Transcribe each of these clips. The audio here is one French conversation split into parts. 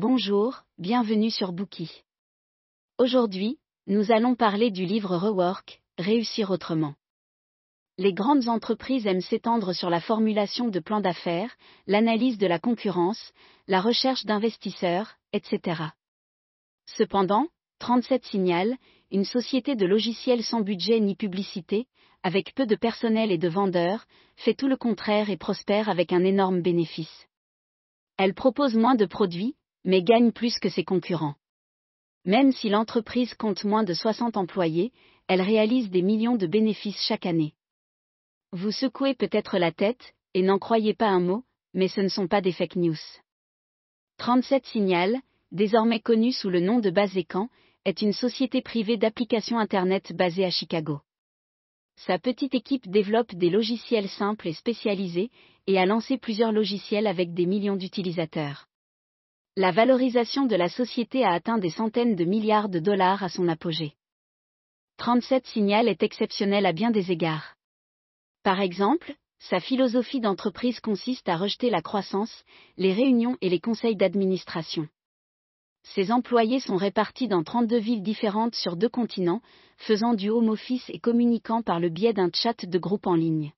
Bonjour, bienvenue sur Bookie. Aujourd'hui, nous allons parler du livre Rework, Réussir autrement. Les grandes entreprises aiment s'étendre sur la formulation de plans d'affaires, l'analyse de la concurrence, la recherche d'investisseurs, etc. Cependant, 37 Signal, une société de logiciels sans budget ni publicité, avec peu de personnel et de vendeurs, fait tout le contraire et prospère avec un énorme bénéfice. Elle propose moins de produits, mais gagne plus que ses concurrents. Même si l'entreprise compte moins de 60 employés, elle réalise des millions de bénéfices chaque année. Vous secouez peut-être la tête, et n'en croyez pas un mot, mais ce ne sont pas des fake news. 37 Signal, désormais connue sous le nom de Basecan, est une société privée d'applications Internet basée à Chicago. Sa petite équipe développe des logiciels simples et spécialisés, et a lancé plusieurs logiciels avec des millions d'utilisateurs la valorisation de la société a atteint des centaines de milliards de dollars à son apogée. 37 Signal est exceptionnel à bien des égards. Par exemple, sa philosophie d'entreprise consiste à rejeter la croissance, les réunions et les conseils d'administration. Ses employés sont répartis dans 32 villes différentes sur deux continents, faisant du home office et communiquant par le biais d'un chat de groupe en ligne.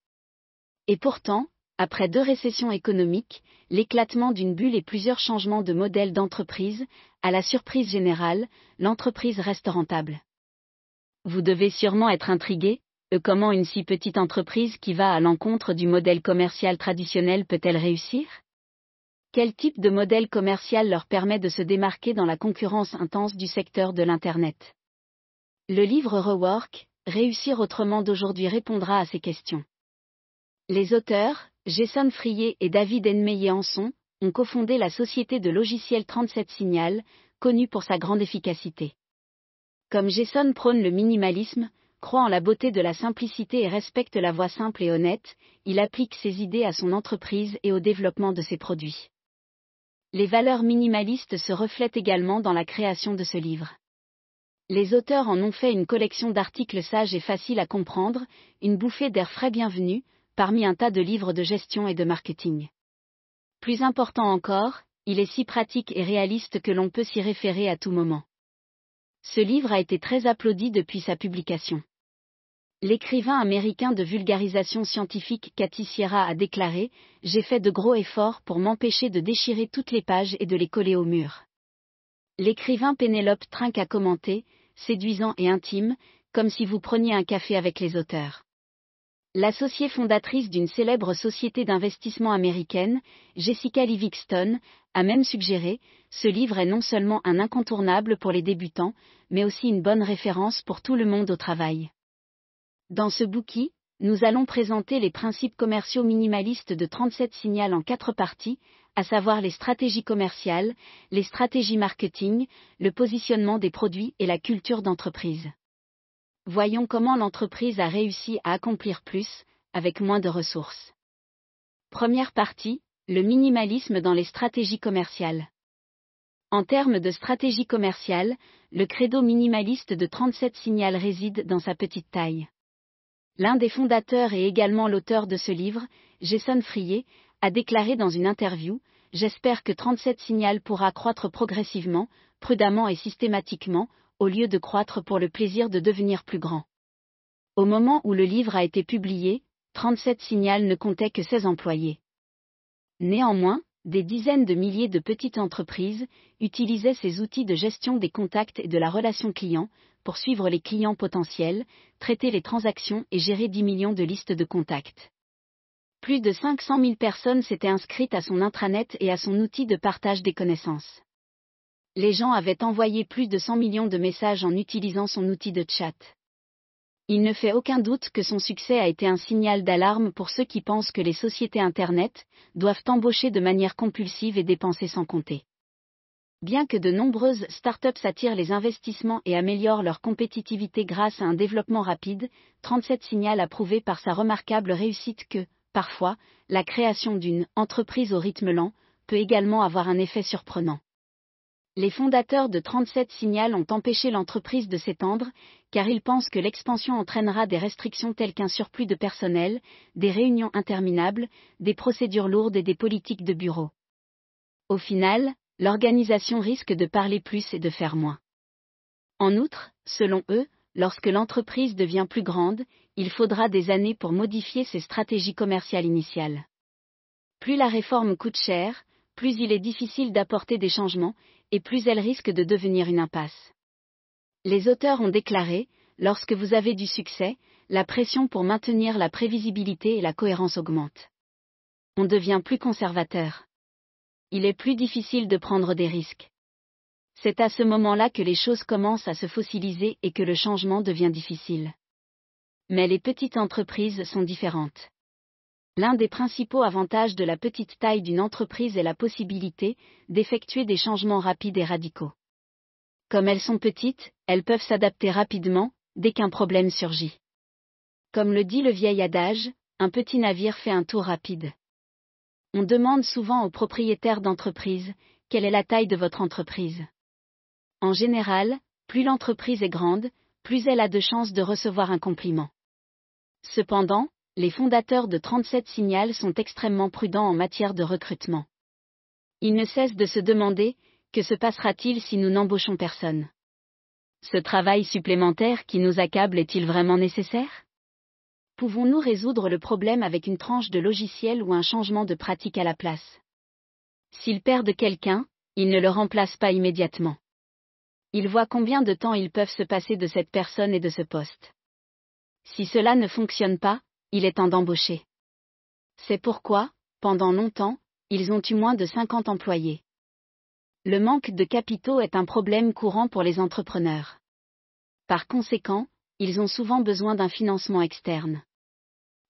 Et pourtant, après deux récessions économiques, l'éclatement d'une bulle et plusieurs changements de modèle d'entreprise, à la surprise générale, l'entreprise reste rentable. Vous devez sûrement être intrigué, euh, comment une si petite entreprise qui va à l'encontre du modèle commercial traditionnel peut-elle réussir? Quel type de modèle commercial leur permet de se démarquer dans la concurrence intense du secteur de l'Internet? Le livre Rework, Réussir autrement d'aujourd'hui répondra à ces questions. Les auteurs, Jason Frier et David Enmeyer-Anson, ont cofondé la société de logiciels 37 Signal, connue pour sa grande efficacité. Comme Jason prône le minimalisme, croit en la beauté de la simplicité et respecte la voie simple et honnête, il applique ses idées à son entreprise et au développement de ses produits. Les valeurs minimalistes se reflètent également dans la création de ce livre. Les auteurs en ont fait une collection d'articles sages et faciles à comprendre, une bouffée d'air frais bienvenue, parmi un tas de livres de gestion et de marketing. Plus important encore, il est si pratique et réaliste que l'on peut s'y référer à tout moment. Ce livre a été très applaudi depuis sa publication. L'écrivain américain de vulgarisation scientifique Cathy Sierra a déclaré J'ai fait de gros efforts pour m'empêcher de déchirer toutes les pages et de les coller au mur. L'écrivain Pénélope Trinque a commenté Séduisant et intime, comme si vous preniez un café avec les auteurs. L'associée fondatrice d'une célèbre société d'investissement américaine, Jessica Livingston, a même suggéré, ce livre est non seulement un incontournable pour les débutants, mais aussi une bonne référence pour tout le monde au travail. Dans ce bouquin, nous allons présenter les principes commerciaux minimalistes de 37 signal en quatre parties, à savoir les stratégies commerciales, les stratégies marketing, le positionnement des produits et la culture d'entreprise voyons comment l'entreprise a réussi à accomplir plus, avec moins de ressources. Première partie, le minimalisme dans les stratégies commerciales. En termes de stratégie commerciale, le credo minimaliste de 37 Signal réside dans sa petite taille. L'un des fondateurs et également l'auteur de ce livre, Jason Frier, a déclaré dans une interview J'espère que 37 Signal pourra croître progressivement, prudemment et systématiquement, au lieu de croître pour le plaisir de devenir plus grand. Au moment où le livre a été publié, 37 Signal ne comptait que 16 employés. Néanmoins, des dizaines de milliers de petites entreprises utilisaient ces outils de gestion des contacts et de la relation client pour suivre les clients potentiels, traiter les transactions et gérer 10 millions de listes de contacts. Plus de 500 000 personnes s'étaient inscrites à son intranet et à son outil de partage des connaissances les gens avaient envoyé plus de 100 millions de messages en utilisant son outil de chat. Il ne fait aucun doute que son succès a été un signal d'alarme pour ceux qui pensent que les sociétés Internet doivent embaucher de manière compulsive et dépenser sans compter. Bien que de nombreuses startups attirent les investissements et améliorent leur compétitivité grâce à un développement rapide, 37 signal a prouvé par sa remarquable réussite que, parfois, la création d'une entreprise au rythme lent peut également avoir un effet surprenant les fondateurs de 37 Signal ont empêché l'entreprise de s'étendre, car ils pensent que l'expansion entraînera des restrictions telles qu'un surplus de personnel, des réunions interminables, des procédures lourdes et des politiques de bureau. Au final, l'organisation risque de parler plus et de faire moins. En outre, selon eux, lorsque l'entreprise devient plus grande, il faudra des années pour modifier ses stratégies commerciales initiales. Plus la réforme coûte cher, plus il est difficile d'apporter des changements, et plus elle risque de devenir une impasse. Les auteurs ont déclaré, lorsque vous avez du succès, la pression pour maintenir la prévisibilité et la cohérence augmente. On devient plus conservateur. Il est plus difficile de prendre des risques. C'est à ce moment-là que les choses commencent à se fossiliser et que le changement devient difficile. Mais les petites entreprises sont différentes. L'un des principaux avantages de la petite taille d'une entreprise est la possibilité d'effectuer des changements rapides et radicaux. Comme elles sont petites, elles peuvent s'adapter rapidement, dès qu'un problème surgit. Comme le dit le vieil adage, un petit navire fait un tour rapide. On demande souvent aux propriétaires d'entreprise, quelle est la taille de votre entreprise? En général, plus l'entreprise est grande, plus elle a de chances de recevoir un compliment. Cependant, les fondateurs de 37 Signal sont extrêmement prudents en matière de recrutement. Ils ne cessent de se demander, que se passera-t-il si nous n'embauchons personne? Ce travail supplémentaire qui nous accable est-il vraiment nécessaire? Pouvons-nous résoudre le problème avec une tranche de logiciel ou un changement de pratique à la place? S'ils perdent quelqu'un, ils ne le remplacent pas immédiatement. Ils voient combien de temps ils peuvent se passer de cette personne et de ce poste. Si cela ne fonctionne pas, il est temps d'embaucher. C'est pourquoi, pendant longtemps, ils ont eu moins de 50 employés. Le manque de capitaux est un problème courant pour les entrepreneurs. Par conséquent, ils ont souvent besoin d'un financement externe.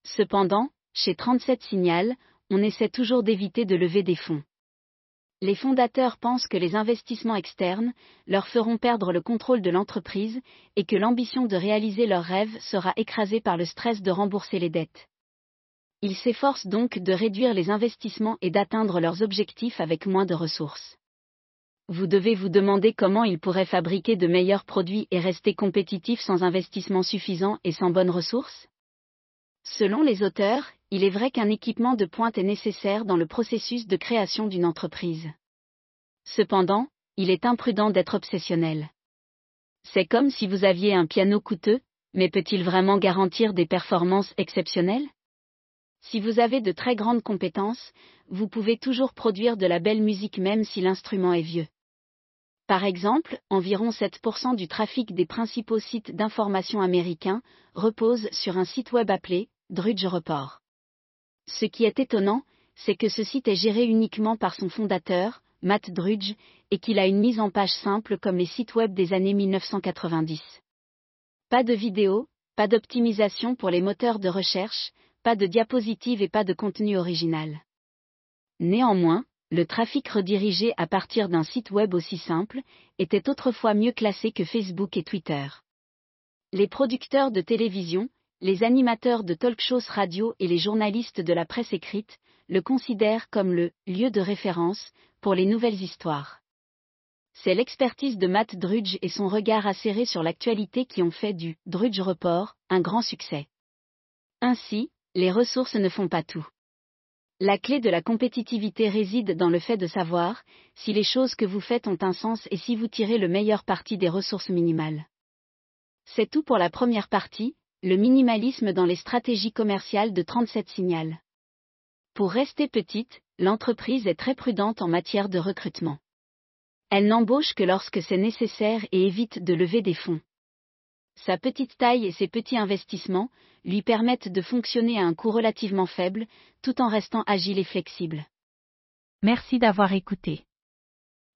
Cependant, chez 37 Signal, on essaie toujours d'éviter de lever des fonds. Les fondateurs pensent que les investissements externes leur feront perdre le contrôle de l'entreprise et que l'ambition de réaliser leurs rêves sera écrasée par le stress de rembourser les dettes. Ils s'efforcent donc de réduire les investissements et d'atteindre leurs objectifs avec moins de ressources. Vous devez vous demander comment ils pourraient fabriquer de meilleurs produits et rester compétitifs sans investissement suffisant et sans bonnes ressources? Selon les auteurs, il est vrai qu'un équipement de pointe est nécessaire dans le processus de création d'une entreprise. Cependant, il est imprudent d'être obsessionnel. C'est comme si vous aviez un piano coûteux, mais peut-il vraiment garantir des performances exceptionnelles? Si vous avez de très grandes compétences, vous pouvez toujours produire de la belle musique même si l'instrument est vieux. Par exemple, environ 7% du trafic des principaux sites d'information américains repose sur un site web appelé Drudge Report. Ce qui est étonnant, c'est que ce site est géré uniquement par son fondateur, Matt Drudge, et qu'il a une mise en page simple comme les sites web des années 1990. Pas de vidéo, pas d'optimisation pour les moteurs de recherche, pas de diapositives et pas de contenu original. Néanmoins, le trafic redirigé à partir d'un site web aussi simple était autrefois mieux classé que Facebook et Twitter. Les producteurs de télévision, les animateurs de talk shows radio et les journalistes de la presse écrite le considèrent comme le lieu de référence pour les nouvelles histoires. C'est l'expertise de Matt Drudge et son regard acéré sur l'actualité qui ont fait du Drudge Report un grand succès. Ainsi, les ressources ne font pas tout. La clé de la compétitivité réside dans le fait de savoir si les choses que vous faites ont un sens et si vous tirez le meilleur parti des ressources minimales. C'est tout pour la première partie, le minimalisme dans les stratégies commerciales de 37 Signal. Pour rester petite, l'entreprise est très prudente en matière de recrutement. Elle n'embauche que lorsque c'est nécessaire et évite de lever des fonds. Sa petite taille et ses petits investissements lui permettent de fonctionner à un coût relativement faible, tout en restant agile et flexible. Merci d'avoir écouté.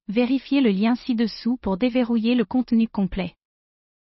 Vérifiez le lien ci-dessous pour déverrouiller le contenu complet.